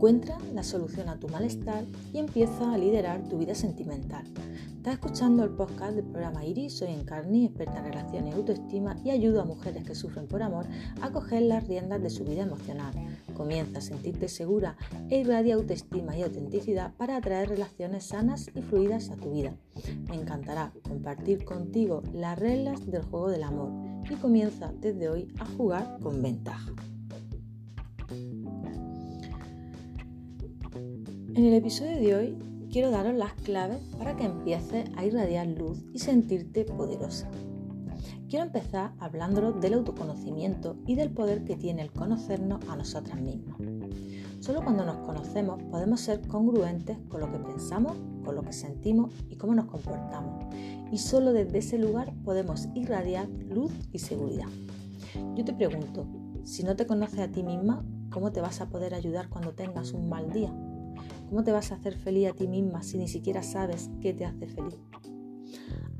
Encuentra la solución a tu malestar y empieza a liderar tu vida sentimental. Estás escuchando el podcast del programa Iris, soy Encarni, experta en relaciones y autoestima y ayudo a mujeres que sufren por amor a coger las riendas de su vida emocional. Comienza a sentirte segura e irradia autoestima y autenticidad para atraer relaciones sanas y fluidas a tu vida. Me encantará compartir contigo las reglas del juego del amor y comienza desde hoy a jugar con ventaja. En el episodio de hoy quiero daros las claves para que empieces a irradiar luz y sentirte poderosa. Quiero empezar hablándolos del autoconocimiento y del poder que tiene el conocernos a nosotras mismas. Solo cuando nos conocemos podemos ser congruentes con lo que pensamos, con lo que sentimos y cómo nos comportamos. Y solo desde ese lugar podemos irradiar luz y seguridad. Yo te pregunto, si no te conoces a ti misma, ¿cómo te vas a poder ayudar cuando tengas un mal día? ¿Cómo te vas a hacer feliz a ti misma si ni siquiera sabes qué te hace feliz?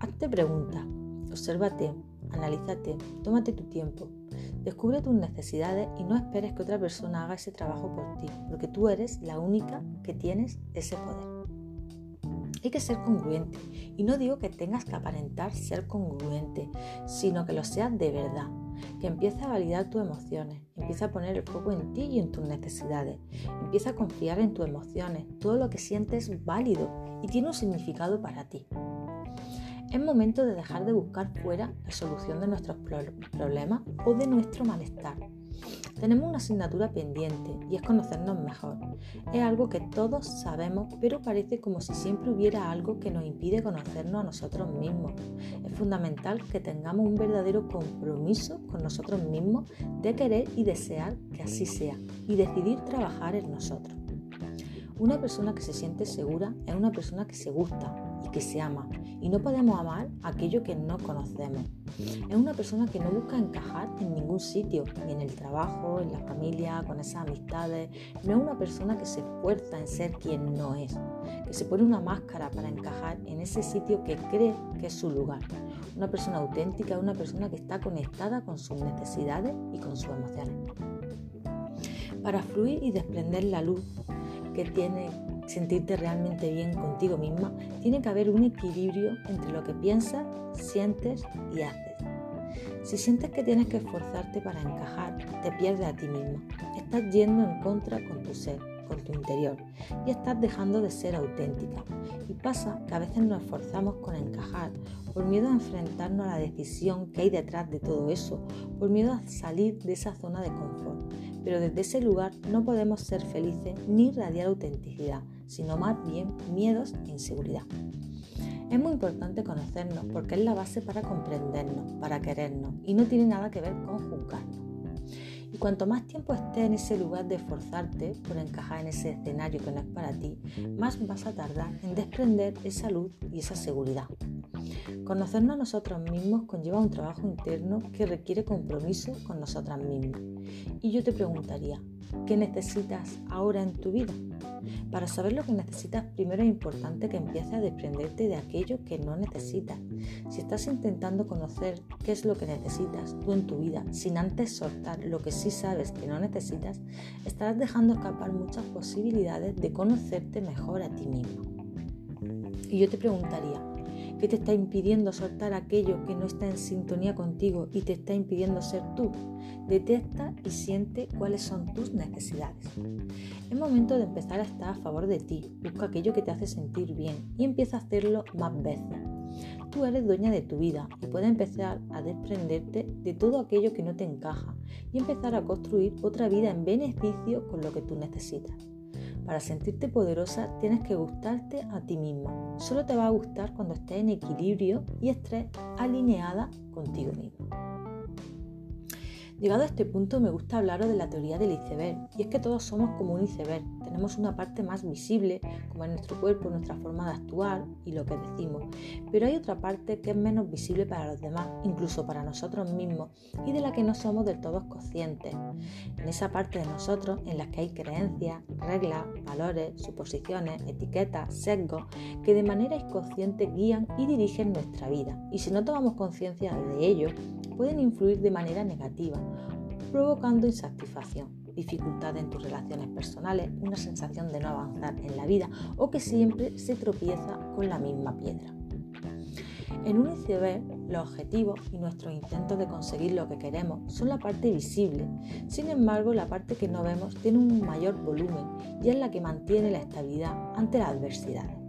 Hazte preguntas, obsérvate, analízate, tómate tu tiempo, descubre tus necesidades y no esperes que otra persona haga ese trabajo por ti, porque tú eres la única que tienes ese poder. Hay que ser congruente y no digo que tengas que aparentar ser congruente, sino que lo seas de verdad que empieza a validar tus emociones, empieza a poner el foco en ti y en tus necesidades, empieza a confiar en tus emociones, todo lo que sientes es válido y tiene un significado para ti. Es momento de dejar de buscar fuera la solución de nuestros problemas o de nuestro malestar tenemos una asignatura pendiente y es conocernos mejor. Es algo que todos sabemos, pero parece como si siempre hubiera algo que nos impide conocernos a nosotros mismos. Es fundamental que tengamos un verdadero compromiso con nosotros mismos de querer y desear que así sea y decidir trabajar en nosotros. Una persona que se siente segura es una persona que se gusta, que se ama. Y no podemos amar aquello que no conocemos. Es una persona que no busca encajar en ningún sitio, ni en el trabajo, en la familia, con esas amistades. No es una persona que se esfuerza en ser quien no es, que se pone una máscara para encajar en ese sitio que cree que es su lugar. Una persona auténtica es una persona que está conectada con sus necesidades y con sus emociones. Para fluir y desprender la luz que tiene sentirte realmente bien contigo misma, tiene que haber un equilibrio entre lo que piensas, sientes y haces. Si sientes que tienes que esforzarte para encajar, te pierdes a ti misma. Estás yendo en contra con tu ser, con tu interior, y estás dejando de ser auténtica. Pasa que a veces nos esforzamos con encajar por miedo a enfrentarnos a la decisión que hay detrás de todo eso, por miedo a salir de esa zona de confort. Pero desde ese lugar no podemos ser felices ni irradiar autenticidad, sino más bien miedos e inseguridad. Es muy importante conocernos porque es la base para comprendernos, para querernos y no tiene nada que ver con juzgarnos. Y cuanto más tiempo estés en ese lugar de esforzarte por encajar en ese escenario que no es para ti, más vas a tardar en desprender esa luz y esa seguridad. Conocernos a nosotros mismos conlleva un trabajo interno que requiere compromiso con nosotras mismas. Y yo te preguntaría, ¿qué necesitas ahora en tu vida? Para saber lo que necesitas, primero es importante que empieces a desprenderte de aquello que no necesitas. Si estás intentando conocer qué es lo que necesitas tú en tu vida, sin antes soltar lo que sí sabes que no necesitas, estarás dejando escapar muchas posibilidades de conocerte mejor a ti mismo. Y yo te preguntaría, ¿Qué te está impidiendo soltar aquello que no está en sintonía contigo y te está impidiendo ser tú? Detecta y siente cuáles son tus necesidades. Es momento de empezar a estar a favor de ti. Busca aquello que te hace sentir bien y empieza a hacerlo más veces. Tú eres dueña de tu vida y puedes empezar a desprenderte de todo aquello que no te encaja y empezar a construir otra vida en beneficio con lo que tú necesitas. Para sentirte poderosa tienes que gustarte a ti misma. Solo te va a gustar cuando estés en equilibrio y estés alineada contigo misma. Llegado a este punto me gusta hablaros de la teoría del iceberg, y es que todos somos como un iceberg, tenemos una parte más visible, como es nuestro cuerpo, nuestra forma de actuar y lo que decimos, pero hay otra parte que es menos visible para los demás, incluso para nosotros mismos, y de la que no somos del todo conscientes. En esa parte de nosotros en la que hay creencias, reglas, valores, suposiciones, etiquetas, sesgos, que de manera inconsciente guían y dirigen nuestra vida, y si no tomamos conciencia de ello, pueden influir de manera negativa, provocando insatisfacción, dificultades en tus relaciones personales, una sensación de no avanzar en la vida o que siempre se tropieza con la misma piedra. En un iceberg, los objetivos y nuestros intentos de conseguir lo que queremos son la parte visible. Sin embargo, la parte que no vemos tiene un mayor volumen y es la que mantiene la estabilidad ante las adversidades.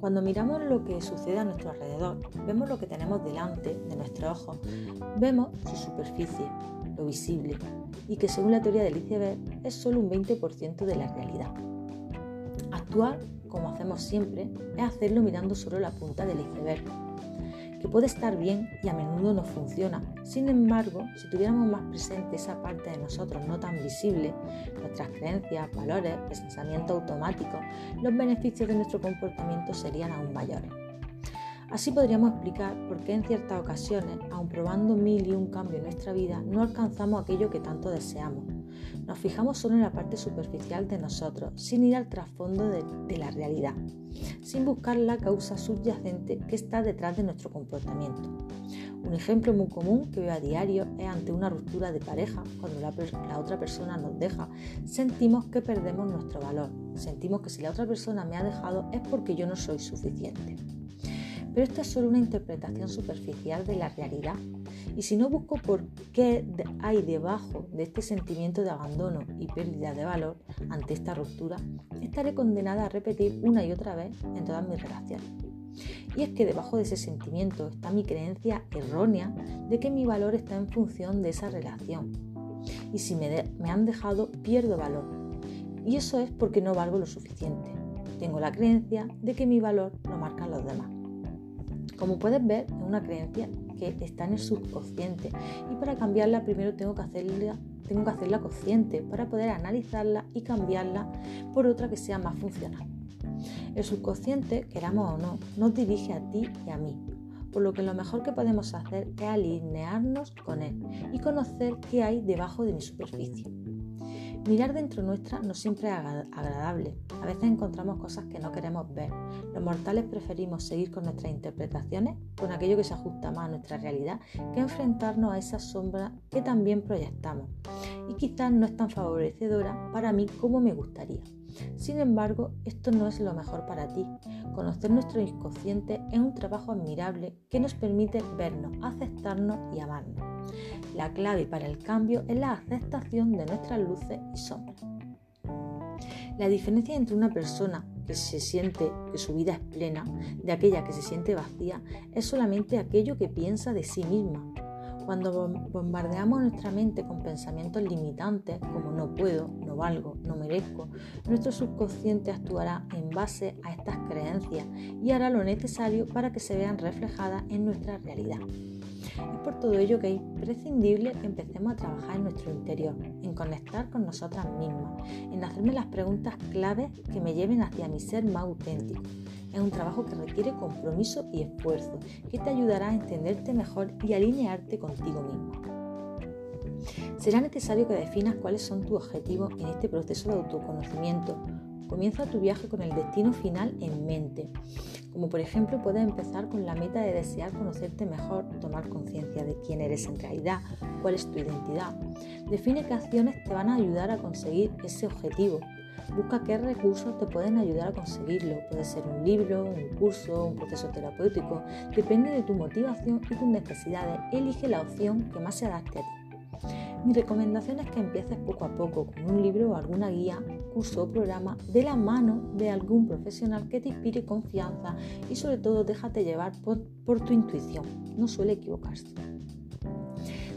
Cuando miramos lo que sucede a nuestro alrededor, vemos lo que tenemos delante de nuestros ojos, vemos su superficie, lo visible, y que según la teoría del iceberg es solo un 20% de la realidad. Actuar, como hacemos siempre, es hacerlo mirando solo la punta del iceberg que puede estar bien y a menudo no funciona. Sin embargo, si tuviéramos más presente esa parte de nosotros no tan visible, nuestras creencias, valores, pensamientos automáticos, los beneficios de nuestro comportamiento serían aún mayores. Así podríamos explicar por qué en ciertas ocasiones, aun probando mil y un cambio en nuestra vida, no alcanzamos aquello que tanto deseamos. Nos fijamos solo en la parte superficial de nosotros, sin ir al trasfondo de, la realidad, sin buscar la causa subyacente que está detrás de nuestro comportamiento. Un ejemplo muy común que veo a diario es ante una ruptura de pareja, cuando la, otra persona nos deja, sentimos que perdemos nuestro valor, sentimos que si la otra persona me ha dejado es porque yo no soy suficiente. Pero esto es solo una interpretación superficial de la realidad. Y si no busco por qué hay debajo de este sentimiento de abandono y pérdida de valor ante esta ruptura, estaré condenada a repetir una y otra vez en todas mis relaciones. Y es que debajo de ese sentimiento está mi creencia errónea de que mi valor está en función de esa relación. Y si me han dejado, pierdo valor. Y eso es porque no valgo lo suficiente. Tengo la creencia de que mi valor lo marcan los demás. Como puedes ver, es una creencia que está en el subconsciente y para cambiarla primero tengo que hacerla, tengo que hacerla consciente para poder analizarla y cambiarla por otra que sea más funcional. El subconsciente, queramos o no, nos dirige a ti y a mí, por lo que lo mejor que podemos hacer es alinearnos con él y conocer qué hay debajo de mi superficie. Mirar dentro nuestra no siempre es agradable. A veces encontramos cosas que no queremos ver. Los mortales preferimos seguir con nuestras interpretaciones, con aquello que se ajusta más a nuestra realidad, que enfrentarnos a esa sombra que también proyectamos. Y quizás no es tan favorecedora para mí como me gustaría. Sin embargo, esto no es lo mejor para ti. Conocer nuestro inconsciente es un trabajo admirable que nos permite vernos, aceptarnos y amarnos. La clave para el cambio es la aceptación de nuestras luces y sombras. La diferencia entre una persona que se siente que su vida es plena de aquella que se siente vacía es solamente aquello que piensa de sí misma. Cuando bombardeamos nuestra mente con pensamientos limitantes como no puedo, valgo, no merezco, nuestro subconsciente actuará en base a estas creencias y hará lo necesario para que se vean reflejadas en nuestra realidad. Es por todo ello que es imprescindible que empecemos a trabajar en nuestro interior, en conectar con nosotras mismas, en hacerme las preguntas claves que me lleven hacia mi ser más auténtico. Es un trabajo que requiere compromiso y esfuerzo, que te ayudará a entenderte mejor y alinearte contigo mismo. Será necesario que definas cuáles son tus objetivos en este proceso de autoconocimiento, Comienza tu viaje con el destino final en mente, como por ejemplo puedes empezar con la meta de desear conocerte mejor, tomar conciencia de quién eres en realidad, cuál es tu identidad. Define qué acciones te van a ayudar a conseguir ese objetivo. Busca qué recursos te pueden ayudar a conseguirlo. Puede ser un libro, un curso, un proceso terapéutico. Depende de tu motivación y tus necesidades. Elige la opción que más se adapte a ti. Mi recomendación es que empieces poco a poco con un libro o alguna guía, curso o programa de la mano de algún profesional que te inspire confianza y sobre todo déjate llevar por, tu intuición. No suele equivocarse.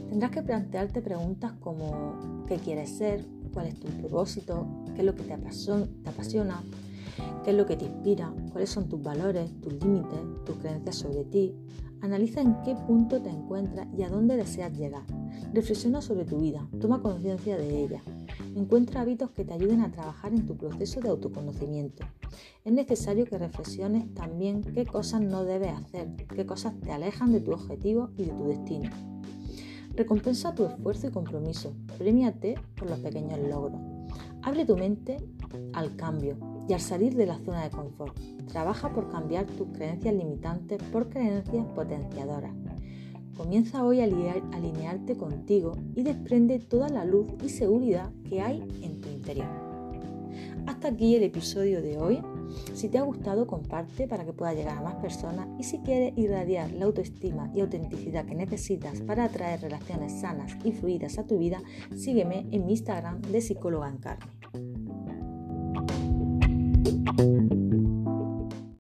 Tendrás que plantearte preguntas como ¿qué quieres ser? ¿Cuál es tu propósito? ¿Qué es lo que te apasiona? ¿Qué es lo que te inspira? ¿Cuáles son tus valores, tus límites, tus creencias sobre ti? Analiza en qué punto te encuentras y a dónde deseas llegar. Reflexiona sobre tu vida, toma conciencia de ella. Encuentra hábitos que te ayuden a trabajar en tu proceso de autoconocimiento. Es necesario que reflexiones también qué cosas no debes hacer, qué cosas te alejan de tu objetivo y de tu destino. Recompensa tu esfuerzo y compromiso. Premiate por los pequeños logros. Abre tu mente al cambio y al salir de la zona de confort. Trabaja por cambiar tus creencias limitantes por creencias potenciadoras. Comienza hoy a alinearte contigo y desprende toda la luz y seguridad que hay en tu interior. Hasta aquí el episodio de hoy. Si te ha gustado, comparte para que pueda llegar a más personas y si quieres irradiar la autoestima y autenticidad que necesitas para atraer relaciones sanas y fluidas a tu vida, sígueme en mi Instagram de psicóloga en carne.